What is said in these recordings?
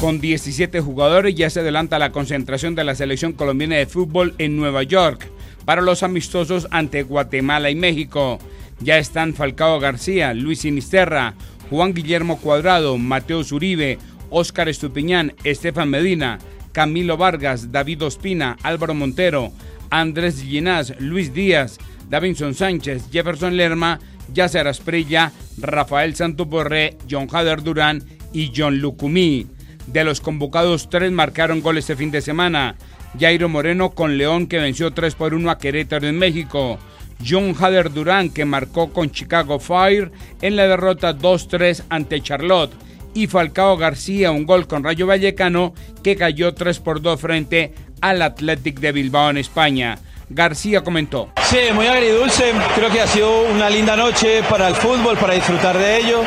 Con 17 jugadores ya se adelanta la concentración de la selección colombiana de fútbol en Nueva York para los amistosos ante Guatemala y México. Ya están Falcao García, Luis Sinisterra, Juan Guillermo Cuadrado, Mateo Zuribe, Óscar Estupiñán, Estefan Medina, Camilo Vargas, David Ospina, Álvaro Montero, Andrés Llinás, Luis Díaz, Davinson Sánchez, Jefferson Lerma, Yacer Asprilla, Rafael Santoborré, John Hader Durán y John Lucumí. De los convocados, tres marcaron goles este fin de semana. Jairo Moreno con León que venció 3 por 1 a Querétaro en México. John Hader Durán que marcó con Chicago Fire en la derrota 2-3 ante Charlotte. Y Falcao García un gol con Rayo Vallecano que cayó 3 por 2 frente al Athletic de Bilbao en España. García comentó. Sí, muy agridulce. Creo que ha sido una linda noche para el fútbol, para disfrutar de ello.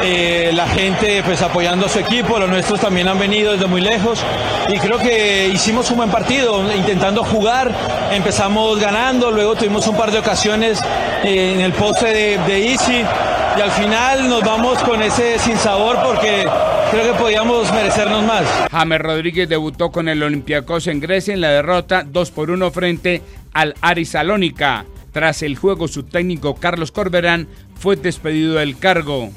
Eh, la gente pues apoyando a su equipo, los nuestros también han venido desde muy lejos y creo que hicimos un buen partido, intentando jugar, empezamos ganando, luego tuvimos un par de ocasiones eh, en el poste de, de Easy y al final nos vamos con ese sinsabor porque creo que podíamos merecernos más. James Rodríguez debutó con el Olympiacos en Grecia en la derrota 2 por 1 frente al Aris Salónica. Tras el juego, su técnico Carlos Corberán fue despedido del cargo.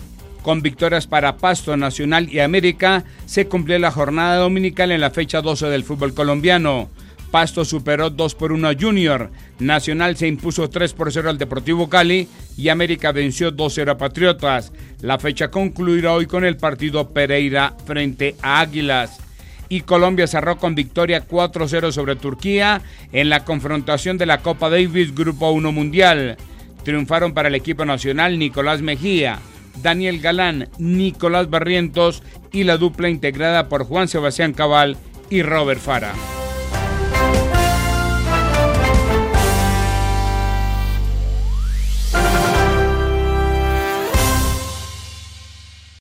Con victorias para Pasto Nacional y América, se cumplió la jornada dominical en la fecha 12 del fútbol colombiano. Pasto superó 2 por 1 a Junior, Nacional se impuso 3 por 0 al Deportivo Cali y América venció 2-0 a Patriotas. La fecha concluirá hoy con el partido Pereira frente a Águilas. Y Colombia cerró con victoria 4-0 sobre Turquía en la confrontación de la Copa Davis Grupo 1 Mundial. Triunfaron para el equipo nacional Nicolás Mejía, Daniel Galán, Nicolás Barrientos y la dupla integrada por Juan Sebastián Cabal y Robert Fara.